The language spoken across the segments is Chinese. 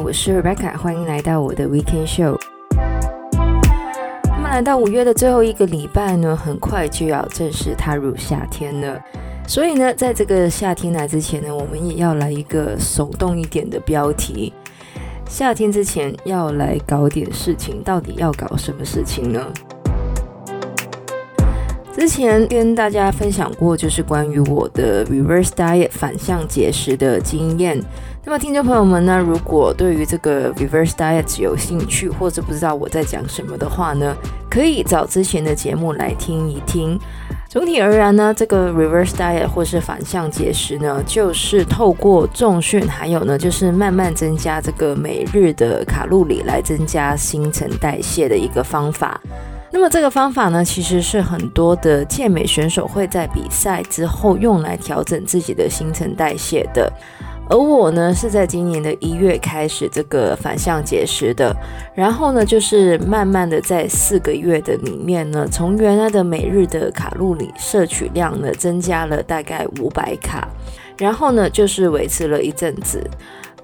我是 Rebecca，欢迎来到我的 Weekend Show。那么来到五月的最后一个礼拜呢，很快就要正式踏入夏天了。所以呢，在这个夏天来之前呢，我们也要来一个手动一点的标题。夏天之前要来搞点事情，到底要搞什么事情呢？之前跟大家分享过，就是关于我的 reverse diet 反向节食的经验。那么听众朋友们呢，如果对于这个 reverse diet 有兴趣，或者不知道我在讲什么的话呢，可以找之前的节目来听一听。总体而言呢，这个 reverse diet 或是反向节食呢，就是透过重训，还有呢，就是慢慢增加这个每日的卡路里来增加新陈代谢的一个方法。那么这个方法呢，其实是很多的健美选手会在比赛之后用来调整自己的新陈代谢的。而我呢，是在今年的一月开始这个反向节食的，然后呢，就是慢慢的在四个月的里面呢，从原来的每日的卡路里摄取量呢，增加了大概五百卡，然后呢，就是维持了一阵子。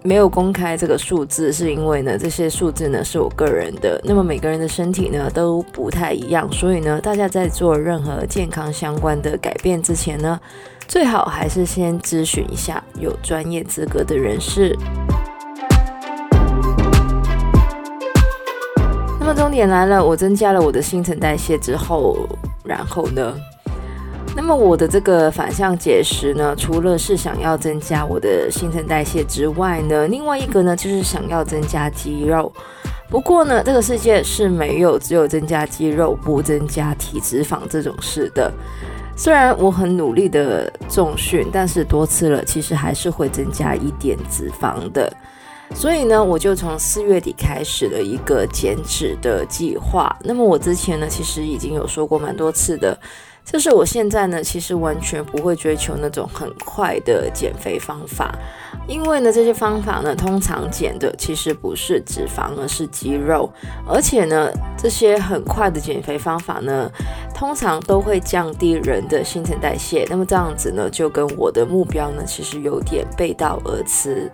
没有公开这个数字，是因为呢，这些数字呢是我个人的。那么每个人的身体呢都不太一样，所以呢，大家在做任何健康相关的改变之前呢，最好还是先咨询一下有专业资格的人士。那么重点来了，我增加了我的新陈代谢之后，然后呢？那么我的这个反向节食呢，除了是想要增加我的新陈代谢之外呢，另外一个呢就是想要增加肌肉。不过呢，这个世界是没有只有增加肌肉不增加体脂肪这种事的。虽然我很努力的重训，但是多吃了其实还是会增加一点脂肪的。所以呢，我就从四月底开始了一个减脂的计划。那么我之前呢，其实已经有说过蛮多次的。就是我现在呢，其实完全不会追求那种很快的减肥方法，因为呢，这些方法呢，通常减的其实不是脂肪，而是肌肉，而且呢，这些很快的减肥方法呢，通常都会降低人的新陈代谢，那么这样子呢，就跟我的目标呢，其实有点背道而驰。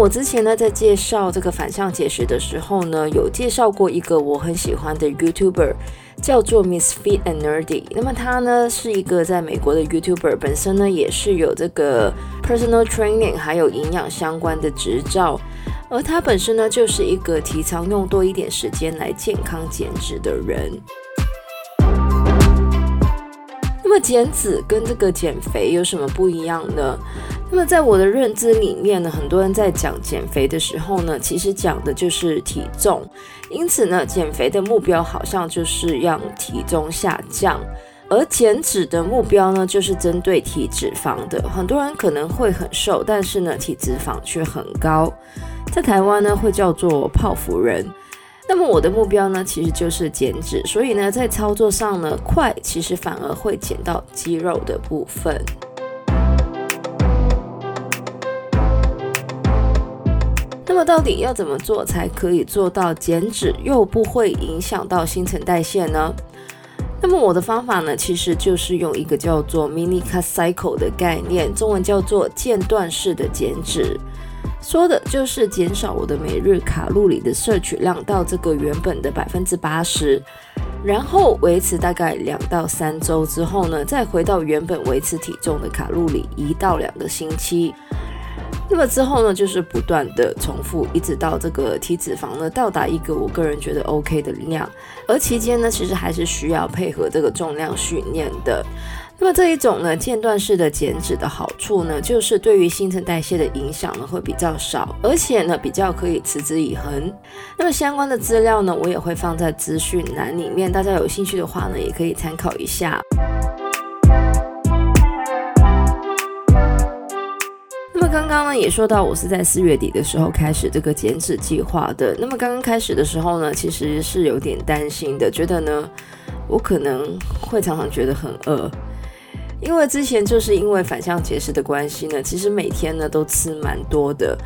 我之前呢，在介绍这个反向节食的时候呢，有介绍过一个我很喜欢的 YouTuber，叫做 Miss Fit and Nerdy。那么他呢，是一个在美国的 YouTuber，本身呢也是有这个 personal training 还有营养相关的执照，而他本身呢就是一个提倡用多一点时间来健康减脂的人。那么减脂跟这个减肥有什么不一样呢？那么在我的认知里面呢，很多人在讲减肥的时候呢，其实讲的就是体重，因此呢，减肥的目标好像就是让体重下降，而减脂的目标呢，就是针对体脂肪的。很多人可能会很瘦，但是呢，体脂肪却很高，在台湾呢，会叫做泡芙人。那么我的目标呢，其实就是减脂，所以呢，在操作上呢，快其实反而会减到肌肉的部分。到底要怎么做才可以做到减脂又不会影响到新陈代谢呢？那么我的方法呢，其实就是用一个叫做 mini cut cycle 的概念，中文叫做间断式的减脂，说的就是减少我的每日卡路里的摄取量到这个原本的百分之八十，然后维持大概两到三周之后呢，再回到原本维持体重的卡路里一到两个星期。那么之后呢，就是不断的重复，一直到这个体脂肪呢到达一个我个人觉得 OK 的量，而期间呢，其实还是需要配合这个重量训练的。那么这一种呢，间断式的减脂的好处呢，就是对于新陈代谢的影响呢会比较少，而且呢比较可以持之以恒。那么相关的资料呢，我也会放在资讯栏里面，大家有兴趣的话呢，也可以参考一下。刚刚呢也说到，我是在四月底的时候开始这个减脂计划的。那么刚刚开始的时候呢，其实是有点担心的，觉得呢我可能会常常觉得很饿，因为之前就是因为反向节食的关系呢，其实每天呢都吃蛮多的，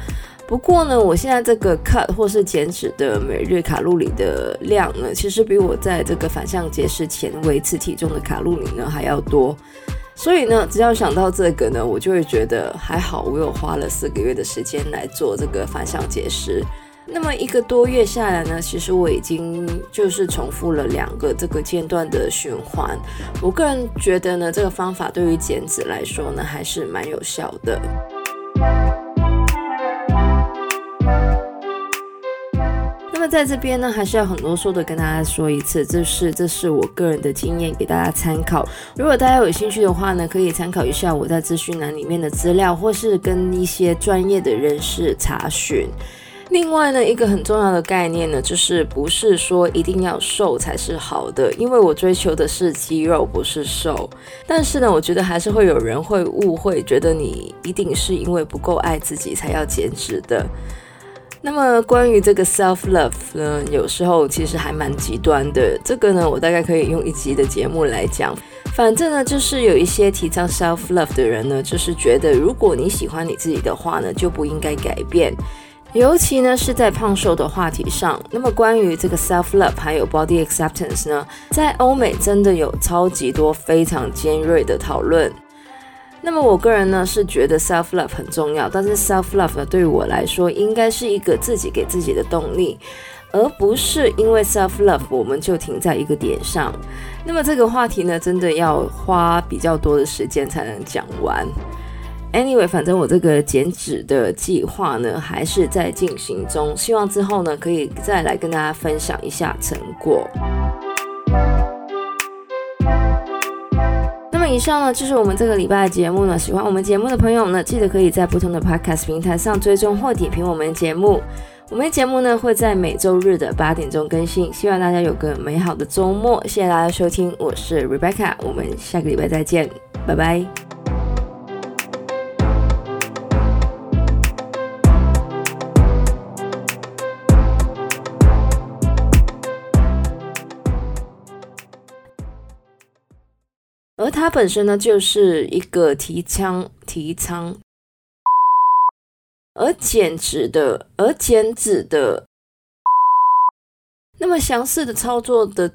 不过呢，我现在这个 cut 或是减脂的每日卡路里的量呢，其实比我在这个反向节食前维持体重的卡路里呢还要多。所以呢，只要想到这个呢，我就会觉得还好，我有花了四个月的时间来做这个反向节食。那么一个多月下来呢，其实我已经就是重复了两个这个阶段的循环。我个人觉得呢，这个方法对于减脂来说呢，还是蛮有效的。那在这边呢，还是要很啰嗦的跟大家说一次，这是这是我个人的经验，给大家参考。如果大家有兴趣的话呢，可以参考一下我在资讯栏里面的资料，或是跟一些专业的人士查询。另外呢，一个很重要的概念呢，就是不是说一定要瘦才是好的，因为我追求的是肌肉，不是瘦。但是呢，我觉得还是会有人会误会，觉得你一定是因为不够爱自己才要减脂的。那么关于这个 self love 呢，有时候其实还蛮极端的。这个呢，我大概可以用一集的节目来讲。反正呢，就是有一些提倡 self love 的人呢，就是觉得如果你喜欢你自己的话呢，就不应该改变。尤其呢是在胖瘦的话题上。那么关于这个 self love 还有 body acceptance 呢，在欧美真的有超级多非常尖锐的讨论。那么我个人呢是觉得 self love 很重要，但是 self love 呢对于我来说应该是一个自己给自己的动力，而不是因为 self love 我们就停在一个点上。那么这个话题呢真的要花比较多的时间才能讲完。Anyway，反正我这个减脂的计划呢还是在进行中，希望之后呢可以再来跟大家分享一下成果。以上呢就是我们这个礼拜的节目呢。喜欢我们节目的朋友呢，记得可以在不同的 Podcast 平台上追踪或点评我们的节目。我们的节目呢会在每周日的八点钟更新。希望大家有个美好的周末。谢谢大家收听，我是 Rebecca，我们下个礼拜再见，拜拜。而它本身呢，就是一个提仓提仓，而减脂的，而减脂的，那么详细的操作的